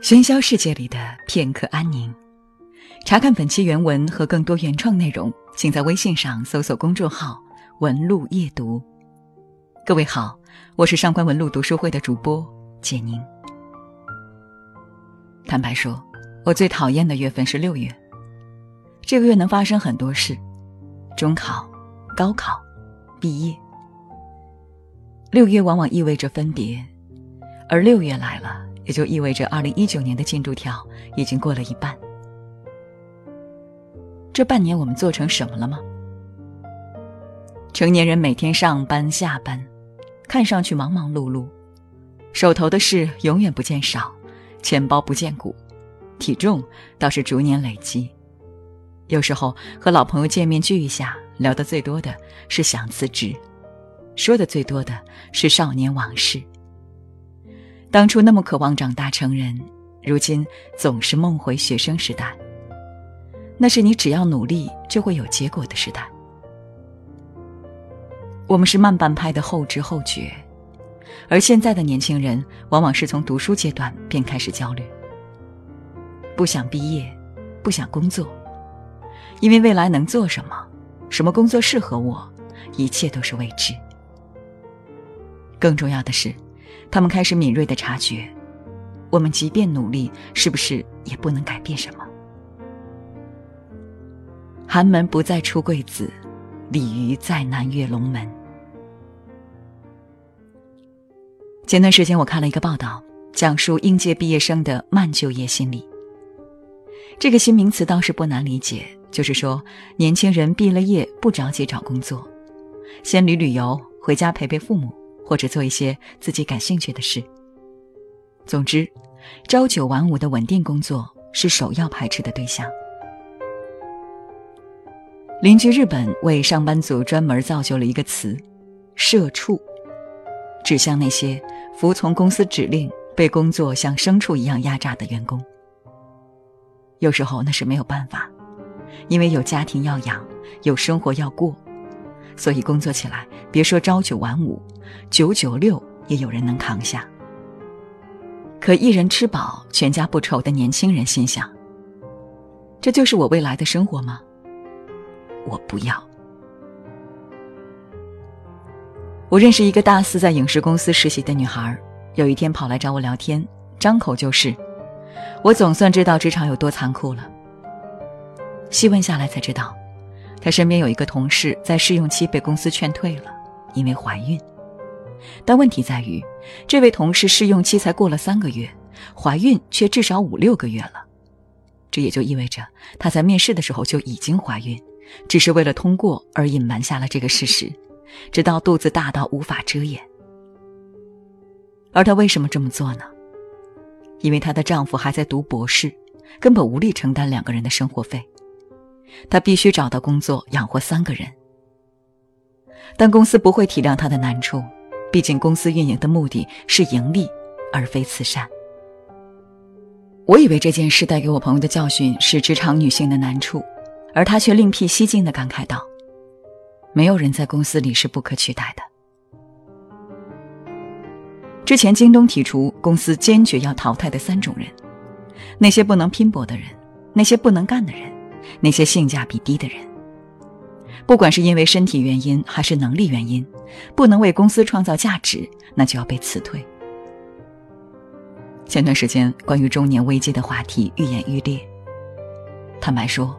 喧嚣世界里的片刻安宁。查看本期原文和更多原创内容，请在微信上搜索公众号“文路夜读”。各位好，我是上官文路读书会的主播简宁。坦白说，我最讨厌的月份是六月。这个月能发生很多事：中考、高考、毕业。六月往往意味着分别，而六月来了，也就意味着二零一九年的进度条已经过了一半。这半年我们做成什么了吗？成年人每天上班下班，看上去忙忙碌碌，手头的事永远不见少，钱包不见鼓，体重倒是逐年累积。有时候和老朋友见面聚一下，聊得最多的是想辞职，说的最多的是少年往事。当初那么渴望长大成人，如今总是梦回学生时代。那是你只要努力就会有结果的时代。我们是慢半拍的后知后觉，而现在的年轻人往往是从读书阶段便开始焦虑，不想毕业，不想工作，因为未来能做什么，什么工作适合我，一切都是未知。更重要的是，他们开始敏锐的察觉，我们即便努力，是不是也不能改变什么？寒门不再出贵子，鲤鱼再难跃龙门。前段时间我看了一个报道，讲述应届毕业生的慢就业心理。这个新名词倒是不难理解，就是说年轻人毕了业不着急找工作，先旅旅游，回家陪陪父母，或者做一些自己感兴趣的事。总之，朝九晚五的稳定工作是首要排斥的对象。邻居日本为上班族专门造就了一个词“社畜”，指向那些服从公司指令、被工作像牲畜一样压榨的员工。有时候那是没有办法，因为有家庭要养，有生活要过，所以工作起来别说朝九晚五，九九六也有人能扛下。可一人吃饱全家不愁的年轻人心想：这就是我未来的生活吗？我不要。我认识一个大四在影视公司实习的女孩，有一天跑来找我聊天，张口就是：“我总算知道职场有多残酷了。”细问下来才知道，她身边有一个同事在试用期被公司劝退了，因为怀孕。但问题在于，这位同事试用期才过了三个月，怀孕却至少五六个月了。这也就意味着她在面试的时候就已经怀孕。只是为了通过而隐瞒下了这个事实，直到肚子大到无法遮掩。而她为什么这么做呢？因为她的丈夫还在读博士，根本无力承担两个人的生活费，她必须找到工作养活三个人。但公司不会体谅她的难处，毕竟公司运营的目的是盈利，而非慈善。我以为这件事带给我朋友的教训是职场女性的难处。而他却另辟蹊径的感慨道：“没有人在公司里是不可取代的。”之前京东提出，公司坚决要淘汰的三种人：那些不能拼搏的人，那些不能干的人，那些性价比低的人。不管是因为身体原因还是能力原因，不能为公司创造价值，那就要被辞退。前段时间关于中年危机的话题愈演愈烈。坦白说。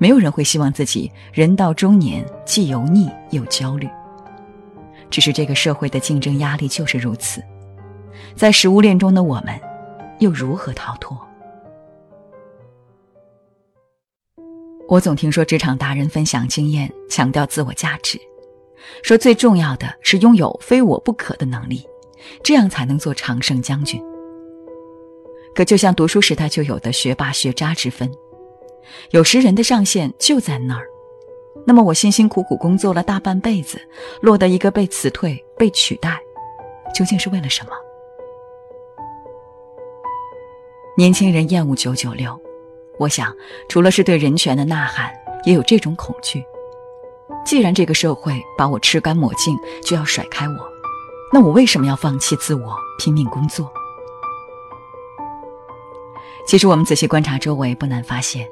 没有人会希望自己人到中年既油腻又焦虑。只是这个社会的竞争压力就是如此，在食物链中的我们，又如何逃脱？我总听说职场达人分享经验，强调自我价值，说最重要的是拥有非我不可的能力，这样才能做常胜将军。可就像读书时代就有的学霸学渣之分。有时人的上限就在那儿，那么我辛辛苦苦工作了大半辈子，落得一个被辞退、被取代，究竟是为了什么？年轻人厌恶九九六，我想除了是对人权的呐喊，也有这种恐惧。既然这个社会把我吃干抹净，就要甩开我，那我为什么要放弃自我，拼命工作？其实我们仔细观察周围，不难发现，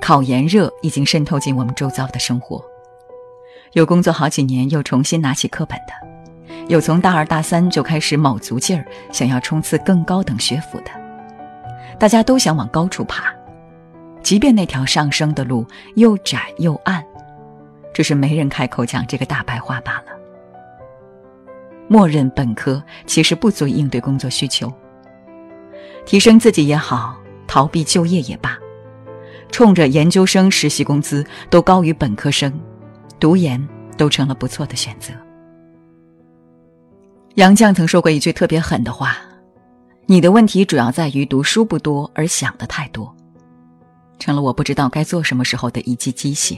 考研热已经渗透进我们周遭的生活。有工作好几年又重新拿起课本的，有从大二大三就开始卯足劲儿想要冲刺更高等学府的，大家都想往高处爬，即便那条上升的路又窄又暗，只是没人开口讲这个大白话罢了。默认本科其实不足以应对工作需求，提升自己也好，逃避就业也罢，冲着研究生实习工资都高于本科生。读研都成了不错的选择。杨绛曾说过一句特别狠的话：“你的问题主要在于读书不多而想的太多。”成了我不知道该做什么时候的一记鸡血。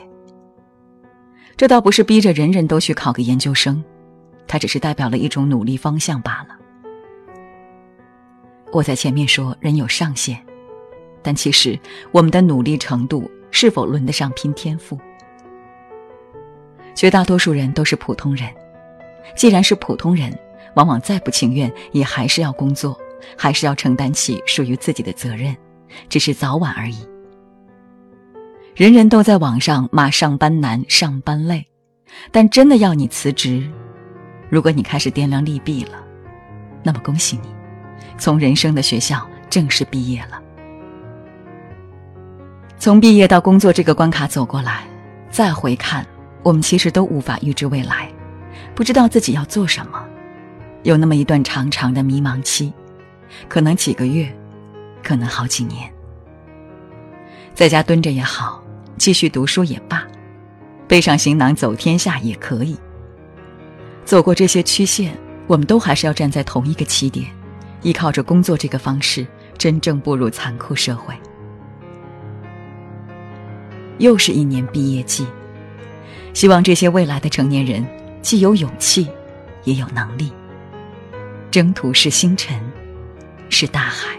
这倒不是逼着人人都去考个研究生，它只是代表了一种努力方向罢了。我在前面说人有上限，但其实我们的努力程度是否轮得上拼天赋？绝大多数人都是普通人，既然是普通人，往往再不情愿，也还是要工作，还是要承担起属于自己的责任，只是早晚而已。人人都在网上骂上班难、上班累，但真的要你辞职，如果你开始掂量利弊了，那么恭喜你，从人生的学校正式毕业了。从毕业到工作这个关卡走过来，再回看。我们其实都无法预知未来，不知道自己要做什么，有那么一段长长的迷茫期，可能几个月，可能好几年。在家蹲着也好，继续读书也罢，背上行囊走天下也可以。走过这些曲线，我们都还是要站在同一个起点，依靠着工作这个方式，真正步入残酷社会。又是一年毕业季。希望这些未来的成年人，既有勇气，也有能力。征途是星辰，是大海。